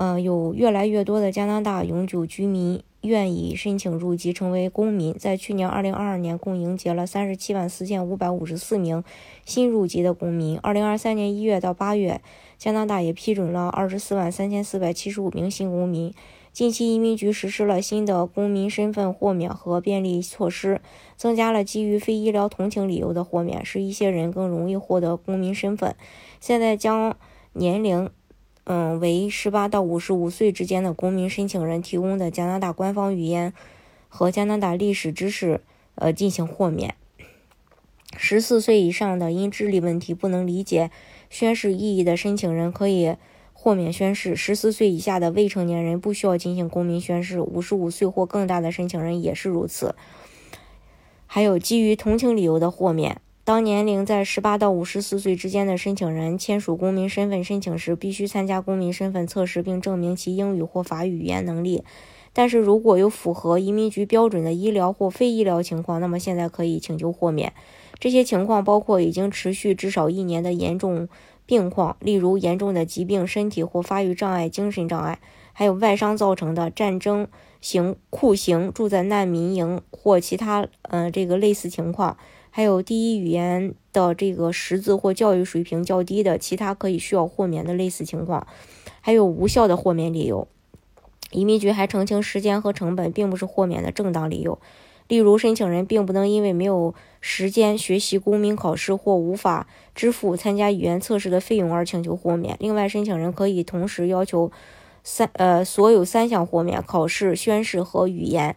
嗯，有越来越多的加拿大永久居民愿意申请入籍成为公民。在去年二零二二年，共迎接了三十七万四千五百五十四名新入籍的公民。二零二三年一月到八月，加拿大也批准了二十四万三千四百七十五名新公民。近期，移民局实施了新的公民身份豁免和便利措施，增加了基于非医疗同情理由的豁免，使一些人更容易获得公民身份。现在将年龄。嗯，为十八到五十五岁之间的公民申请人提供的加拿大官方语言和加拿大历史知识，呃，进行豁免。十四岁以上的因智力问题不能理解宣誓意义的申请人可以豁免宣誓。十四岁以下的未成年人不需要进行公民宣誓。五十五岁或更大的申请人也是如此。还有基于同情理由的豁免。当年龄在十八到五十四岁之间的申请人签署公民身份申请时，必须参加公民身份测试，并证明其英语或法语语言能力。但是，如果有符合移民局标准的医疗或非医疗情况，那么现在可以请求豁免。这些情况包括已经持续至少一年的严重病况，例如严重的疾病、身体或发育障碍、精神障碍，还有外伤造成的战争型酷刑、住在难民营或其他呃这个类似情况。还有第一语言的这个识字或教育水平较低的其他可以需要豁免的类似情况，还有无效的豁免理由。移民局还澄清，时间和成本并不是豁免的正当理由。例如，申请人并不能因为没有时间学习公民考试或无法支付参加语言测试的费用而请求豁免。另外，申请人可以同时要求三呃所有三项豁免：考试、宣誓和语言。